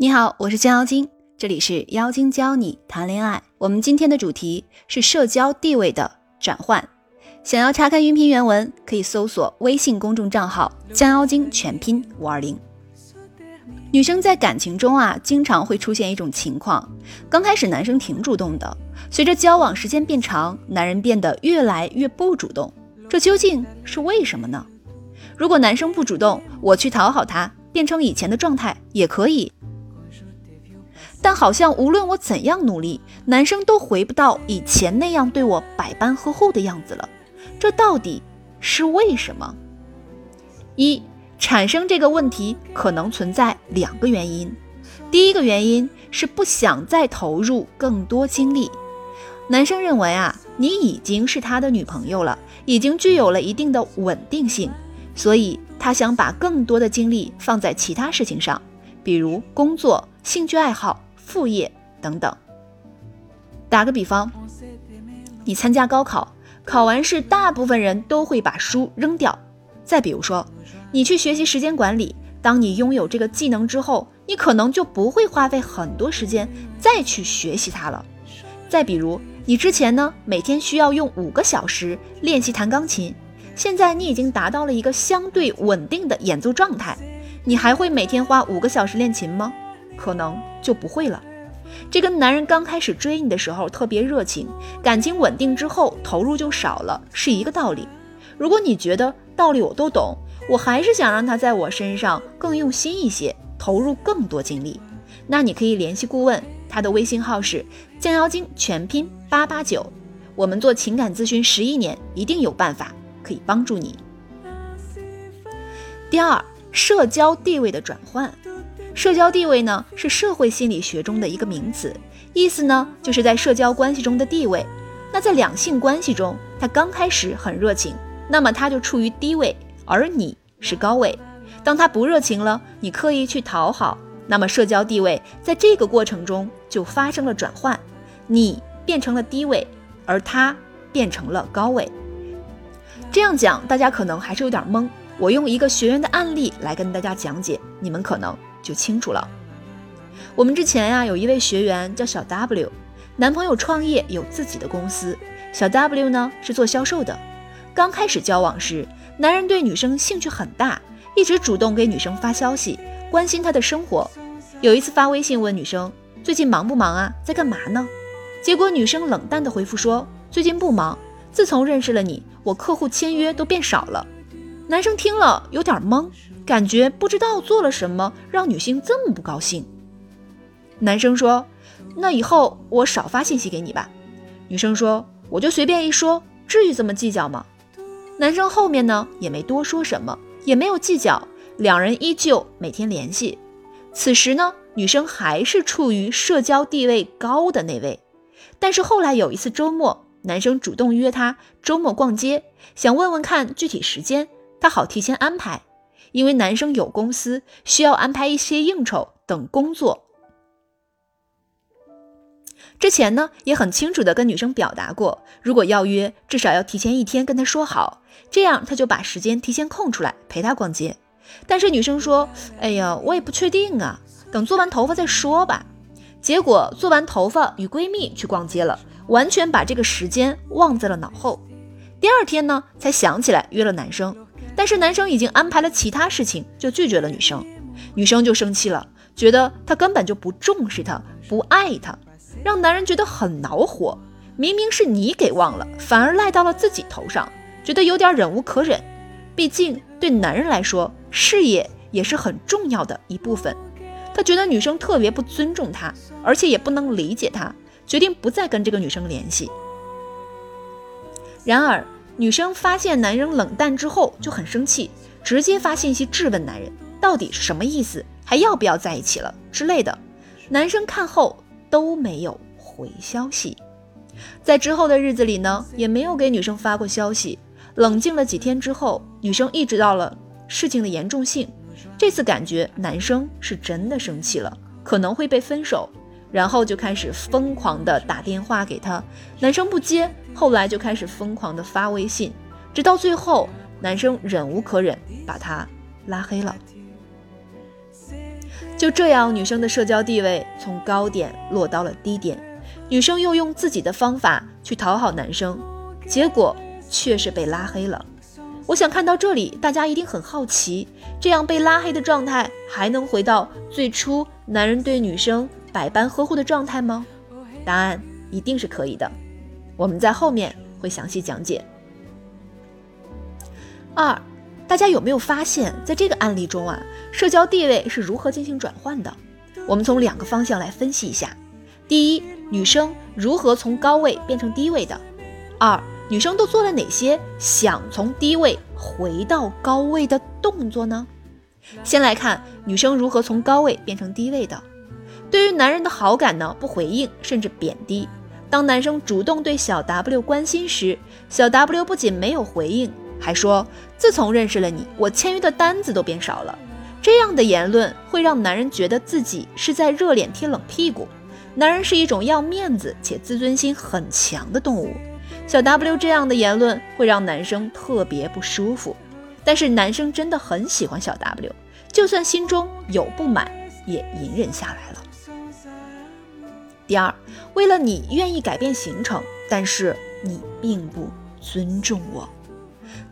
你好，我是江妖精，这里是妖精教你谈恋爱。我们今天的主题是社交地位的转换。想要查看音频原文，可以搜索微信公众账号“江妖精”全拼五二零。女生在感情中啊，经常会出现一种情况：刚开始男生挺主动的，随着交往时间变长，男人变得越来越不主动。这究竟是为什么呢？如果男生不主动，我去讨好他，变成以前的状态也可以。但好像无论我怎样努力，男生都回不到以前那样对我百般呵护的样子了。这到底是为什么？一产生这个问题可能存在两个原因。第一个原因是不想再投入更多精力。男生认为啊，你已经是他的女朋友了，已经具有了一定的稳定性，所以他想把更多的精力放在其他事情上，比如工作、兴趣爱好。副业等等。打个比方，你参加高考，考完试，大部分人都会把书扔掉。再比如说，你去学习时间管理，当你拥有这个技能之后，你可能就不会花费很多时间再去学习它了。再比如，你之前呢，每天需要用五个小时练习弹钢琴，现在你已经达到了一个相对稳定的演奏状态，你还会每天花五个小时练琴吗？可能就不会了。这跟男人刚开始追你的时候特别热情，感情稳定之后投入就少了，是一个道理。如果你觉得道理我都懂，我还是想让他在我身上更用心一些，投入更多精力，那你可以联系顾问，他的微信号是降妖精全拼八八九。我们做情感咨询十一年，一定有办法可以帮助你。第二，社交地位的转换。社交地位呢，是社会心理学中的一个名词，意思呢，就是在社交关系中的地位。那在两性关系中，他刚开始很热情，那么他就处于低位，而你是高位。当他不热情了，你刻意去讨好，那么社交地位在这个过程中就发生了转换，你变成了低位，而他变成了高位。这样讲，大家可能还是有点懵。我用一个学员的案例来跟大家讲解，你们可能。就清楚了。我们之前呀，有一位学员叫小 W，男朋友创业有自己的公司，小 W 呢是做销售的。刚开始交往时，男人对女生兴趣很大，一直主动给女生发消息，关心她的生活。有一次发微信问女生最近忙不忙啊，在干嘛呢？结果女生冷淡的回复说最近不忙，自从认识了你，我客户签约都变少了。男生听了有点懵。感觉不知道做了什么让女性这么不高兴。男生说：“那以后我少发信息给你吧。”女生说：“我就随便一说，至于这么计较吗？”男生后面呢也没多说什么，也没有计较，两人依旧每天联系。此时呢，女生还是处于社交地位高的那位。但是后来有一次周末，男生主动约她周末逛街，想问问看具体时间，他好提前安排。因为男生有公司，需要安排一些应酬等工作。之前呢，也很清楚的跟女生表达过，如果要约，至少要提前一天跟她说好，这样她就把时间提前空出来陪她逛街。但是女生说：“哎呀，我也不确定啊，等做完头发再说吧。”结果做完头发与闺蜜去逛街了，完全把这个时间忘在了脑后。第二天呢，才想起来约了男生。但是男生已经安排了其他事情，就拒绝了女生，女生就生气了，觉得他根本就不重视她，不爱她，让男人觉得很恼火。明明是你给忘了，反而赖到了自己头上，觉得有点忍无可忍。毕竟对男人来说，事业也是很重要的一部分。他觉得女生特别不尊重他，而且也不能理解他，决定不再跟这个女生联系。然而。女生发现男人冷淡之后就很生气，直接发信息质问男人到底是什么意思，还要不要在一起了之类的。男生看后都没有回消息，在之后的日子里呢，也没有给女生发过消息。冷静了几天之后，女生意识到了事情的严重性，这次感觉男生是真的生气了，可能会被分手。然后就开始疯狂的打电话给他，男生不接，后来就开始疯狂的发微信，直到最后，男生忍无可忍，把他拉黑了。就这样，女生的社交地位从高点落到了低点。女生又用自己的方法去讨好男生，结果却是被拉黑了。我想看到这里，大家一定很好奇，这样被拉黑的状态还能回到最初男人对女生百般呵护的状态吗？答案一定是可以的。我们在后面会详细讲解。二。大家有没有发现，在这个案例中啊，社交地位是如何进行转换的？我们从两个方向来分析一下：第一，女生如何从高位变成低位的；二，女生都做了哪些想从低位回到高位的动作呢？先来看女生如何从高位变成低位的。对于男人的好感呢，不回应甚至贬低。当男生主动对小 W 关心时，小 W 不仅没有回应。还说，自从认识了你，我签约的单子都变少了。这样的言论会让男人觉得自己是在热脸贴冷屁股。男人是一种要面子且自尊心很强的动物。小 W 这样的言论会让男生特别不舒服。但是男生真的很喜欢小 W，就算心中有不满，也隐忍下来了。第二，为了你愿意改变行程，但是你并不尊重我。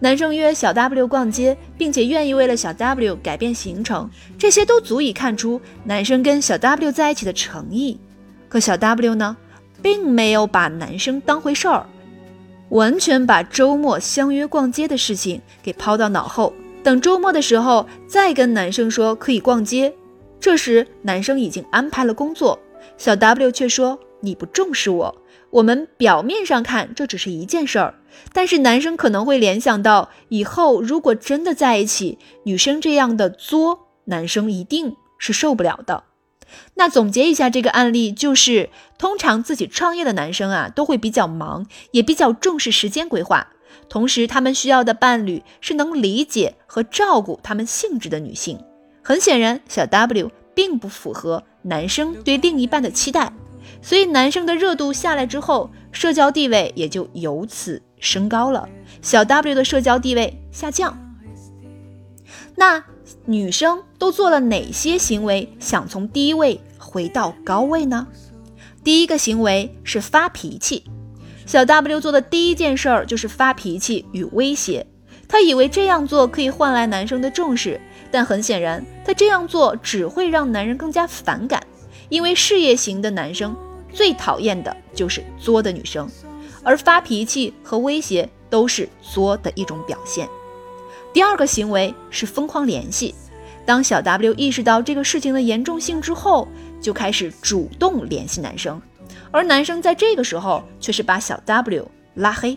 男生约小 W 逛街，并且愿意为了小 W 改变行程，这些都足以看出男生跟小 W 在一起的诚意。可小 W 呢，并没有把男生当回事儿，完全把周末相约逛街的事情给抛到脑后。等周末的时候再跟男生说可以逛街，这时男生已经安排了工作，小 W 却说你不重视我。我们表面上看这只是一件事儿，但是男生可能会联想到以后如果真的在一起，女生这样的作，男生一定是受不了的。那总结一下这个案例，就是通常自己创业的男生啊，都会比较忙，也比较重视时间规划，同时他们需要的伴侣是能理解和照顾他们性质的女性。很显然，小 W 并不符合男生对另一半的期待。所以男生的热度下来之后，社交地位也就由此升高了，小 W 的社交地位下降。那女生都做了哪些行为，想从低位回到高位呢？第一个行为是发脾气，小 W 做的第一件事儿就是发脾气与威胁。他以为这样做可以换来男生的重视，但很显然，他这样做只会让男人更加反感。因为事业型的男生最讨厌的就是作的女生，而发脾气和威胁都是作的一种表现。第二个行为是疯狂联系，当小 W 意识到这个事情的严重性之后，就开始主动联系男生，而男生在这个时候却是把小 W 拉黑。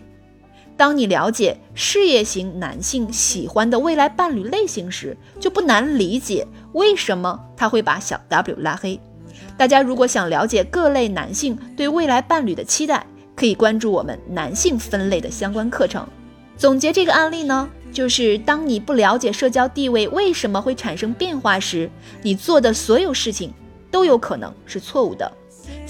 当你了解事业型男性喜欢的未来伴侣类型时，就不难理解为什么他会把小 W 拉黑。大家如果想了解各类男性对未来伴侣的期待，可以关注我们男性分类的相关课程。总结这个案例呢，就是当你不了解社交地位为什么会产生变化时，你做的所有事情都有可能是错误的。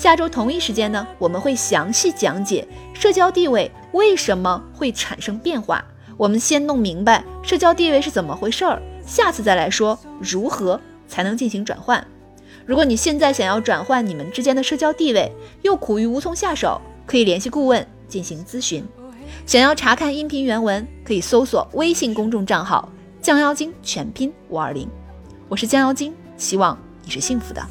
下周同一时间呢，我们会详细讲解社交地位为什么会产生变化。我们先弄明白社交地位是怎么回事儿，下次再来说如何才能进行转换。如果你现在想要转换你们之间的社交地位，又苦于无从下手，可以联系顾问进行咨询。想要查看音频原文，可以搜索微信公众账号“降妖精”全拼五二零。我是降妖精，希望你是幸福的。